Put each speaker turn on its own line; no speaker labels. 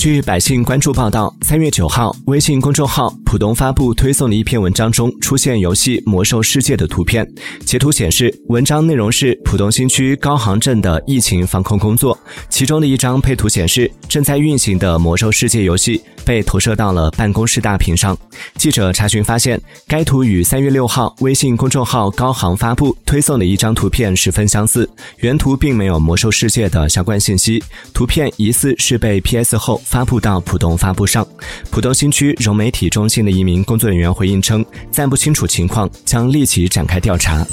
据百姓关注报道，三月九号，微信公众号“浦东”发布推送的一篇文章中出现游戏《魔兽世界》的图片。截图显示，文章内容是浦东新区高航镇的疫情防控工作。其中的一张配图显示，正在运行的《魔兽世界》游戏被投射到了办公室大屏上。记者查询发现，该图与三月六号微信公众号“高航”发布推送的一张图片十分相似，原图并没有《魔兽世界》的相关信息，图片疑似是被 PS 后。发布到浦东发布上，浦东新区融媒体中心的一名工作人员回应称，暂不清楚情况，将立即展开调查。